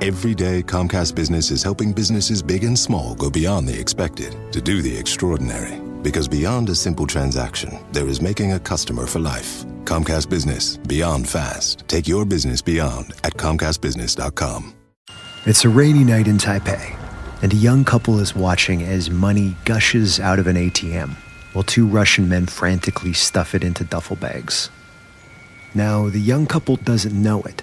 Every day, Comcast Business is helping businesses big and small go beyond the expected to do the extraordinary. Because beyond a simple transaction, there is making a customer for life. Comcast Business, beyond fast. Take your business beyond at ComcastBusiness.com. It's a rainy night in Taipei, and a young couple is watching as money gushes out of an ATM while two Russian men frantically stuff it into duffel bags. Now, the young couple doesn't know it,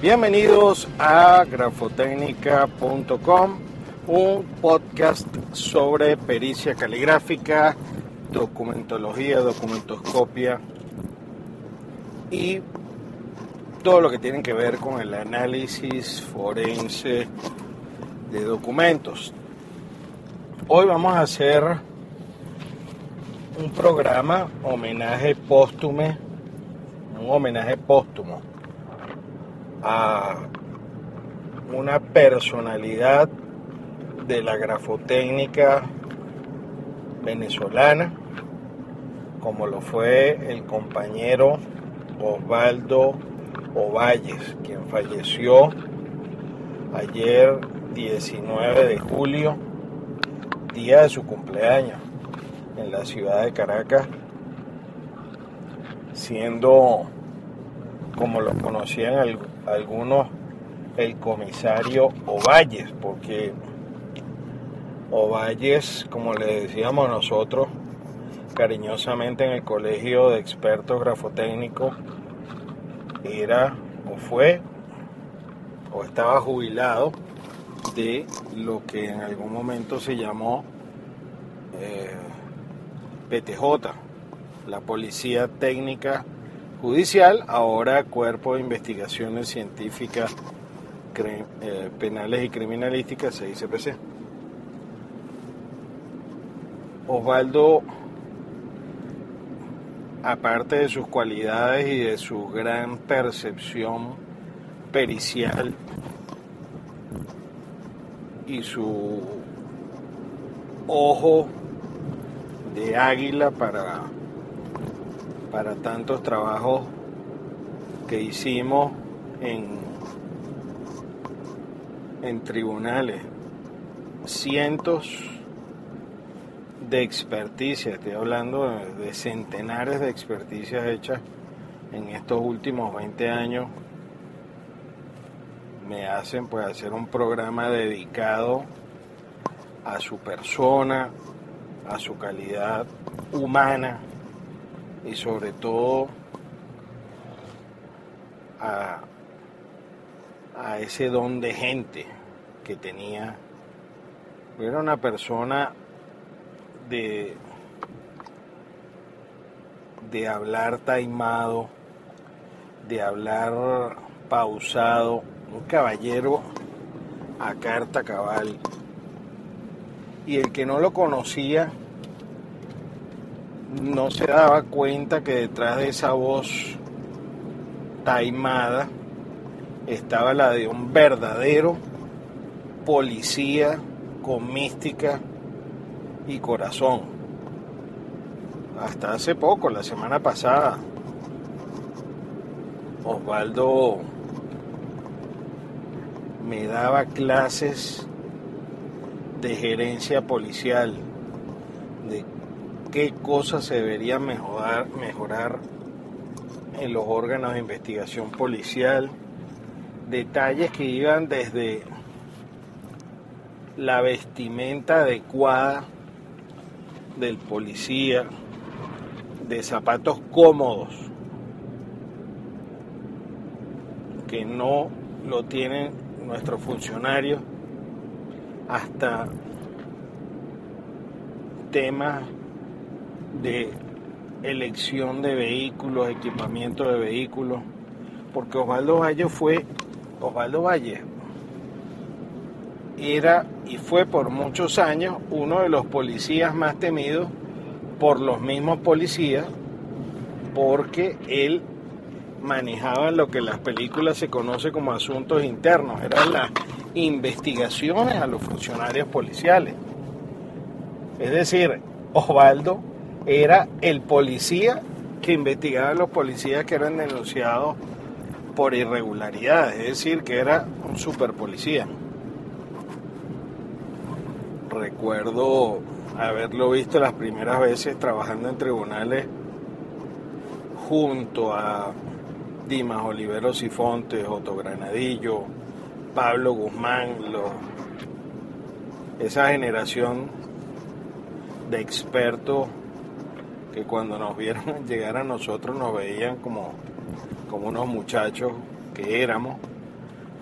Bienvenidos a grafotecnica.com, un podcast sobre pericia caligráfica, documentología, documentoscopia y todo lo que tiene que ver con el análisis forense de documentos. Hoy vamos a hacer un programa homenaje póstume, un homenaje póstumo a una personalidad de la grafotécnica venezolana, como lo fue el compañero Osvaldo Ovalles, quien falleció ayer 19 de julio, día de su cumpleaños, en la ciudad de Caracas, siendo, como lo conocían al- algunos, el comisario Ovalles, porque Ovalles, como le decíamos nosotros, cariñosamente en el colegio de expertos grafotécnicos, era o fue o estaba jubilado de lo que en algún momento se llamó eh, PTJ, la Policía Técnica Judicial, ahora Cuerpo de Investigaciones Científicas eh, Penales y Criminalísticas, CICPC. Osvaldo aparte de sus cualidades y de su gran percepción pericial y su ojo de águila para, para tantos trabajos que hicimos en, tribunales, cientos de experticia, estoy hablando de centenares de experticias hechas en estos últimos 20 años, me hacen pues hacer un programa dedicado a su persona, a su calidad humana y sobre todo a, a ese don de gente que tenía. Era una persona de, de hablar taimado, de hablar pausado, un caballero a carta cabal. Y el que no lo conocía no se daba cuenta que detrás de esa voz taimada estaba la de un verdadero policía con mística y corazón. Hasta hace poco, la semana pasada, Osvaldo me daba clases de gerencia policial, de qué cosas se deberían mejorar, mejorar en los órganos de investigación policial, detalles que iban desde la vestimenta adecuada del policía, de zapatos cómodos, que no lo tienen nuestros funcionarios, hasta temas de elección de vehículos, equipamiento de vehículos, porque Osvaldo Valle fue, Osvaldo Valle era y fue por muchos años uno de los policías más temidos por los mismos policías, porque él manejaba lo que en las películas se conoce como asuntos internos, eran las investigaciones a los funcionarios policiales. Es decir, Osvaldo era el policía que investigaba a los policías que eran denunciados por irregularidades, es decir, que era un super policía. Recuerdo haberlo visto las primeras veces trabajando en tribunales junto a Dimas Oliveros y Fontes, Otto Granadillo, Pablo Guzmán, esa generación de expertos que cuando nos vieron llegar a nosotros nos veían como, como unos muchachos que éramos,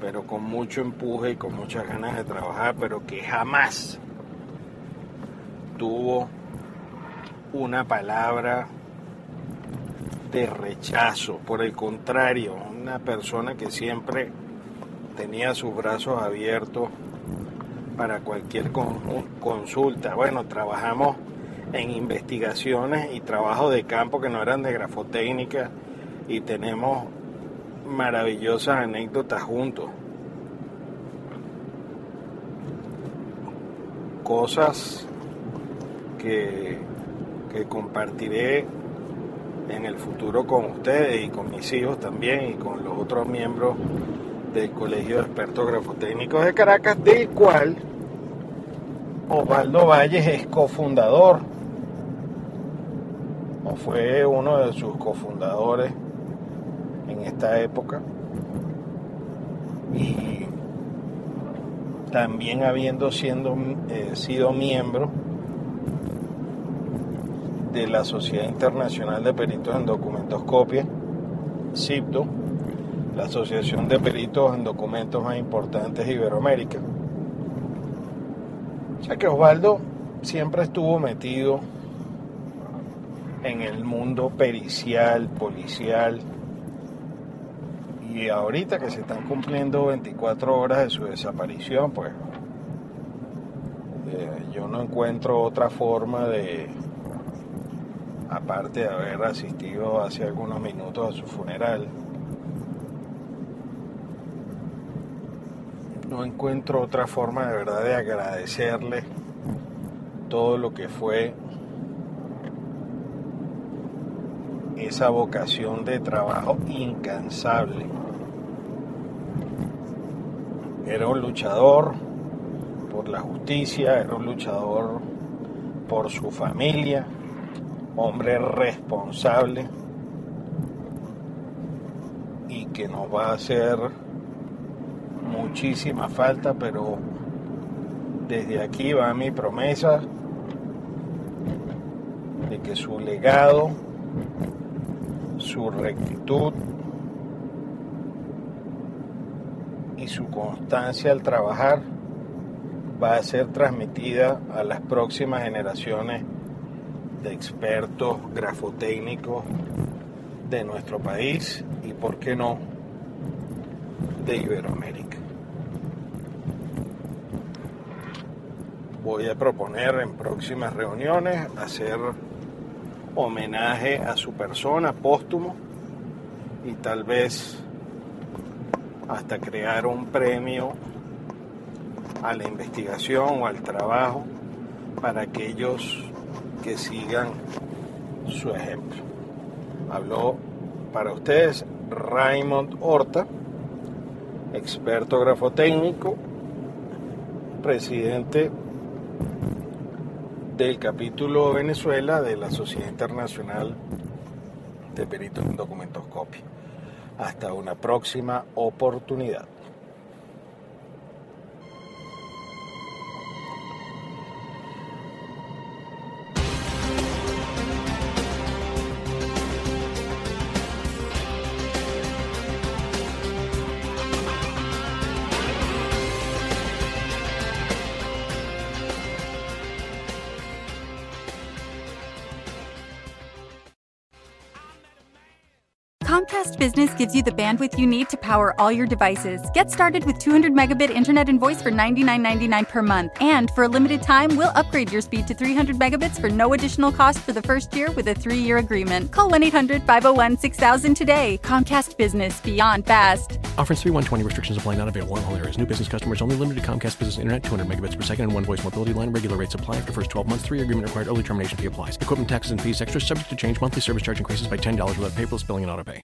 pero con mucho empuje y con muchas ganas de trabajar, pero que jamás tuvo una palabra de rechazo, por el contrario, una persona que siempre tenía sus brazos abiertos para cualquier consulta. Bueno, trabajamos en investigaciones y trabajos de campo que no eran de grafotécnica y tenemos maravillosas anécdotas juntos. Cosas que, que compartiré en el futuro con ustedes y con mis hijos también y con los otros miembros del Colegio de Expertos Grafotécnicos de Caracas, del cual Osvaldo Valles es cofundador fue uno de sus cofundadores en esta época y también habiendo siendo, eh, sido miembro de la Sociedad Internacional de Peritos en Documentoscopia, CIPDO, la asociación de peritos en documentos más importantes de Iberoamérica. O sea que Osvaldo siempre estuvo metido en el mundo pericial, policial, y ahorita que se están cumpliendo 24 horas de su desaparición, pues eh, yo no encuentro otra forma de, aparte de haber asistido hace algunos minutos a su funeral, no encuentro otra forma de verdad de agradecerle todo lo que fue esa vocación de trabajo incansable. Era un luchador por la justicia, era un luchador por su familia, hombre responsable y que nos va a hacer muchísima falta, pero desde aquí va mi promesa de que su legado, su rectitud y su constancia al trabajar va a ser transmitida a las próximas generaciones de expertos grafotécnicos de nuestro país y, por qué no, de Iberoamérica. Voy a proponer en próximas reuniones hacer homenaje a su persona póstumo y tal vez hasta crear un premio a la investigación o al trabajo para aquellos que sigan su ejemplo. Habló para ustedes Raymond Horta, experto grafotécnico, presidente del capítulo Venezuela de la Sociedad Internacional de Peritos en Documentoscopia. Hasta una próxima oportunidad. Comcast Business gives you the bandwidth you need to power all your devices. Get started with 200 megabit internet and voice for $99.99 per month. And for a limited time, we'll upgrade your speed to 300 megabits for no additional cost for the first year with a three year agreement. Call 1 800 501 6000 today. Comcast Business Beyond Fast. Offers 3120 restrictions apply not available in all areas. New business customers only limited to Comcast Business Internet 200 megabits per second and one voice mobility line. Regular rates apply the first 12 months. Three year agreement required. Early termination fee applies. Equipment taxes and fees extra subject to change. Monthly service charge increases by $10 without paperless billing and auto pay.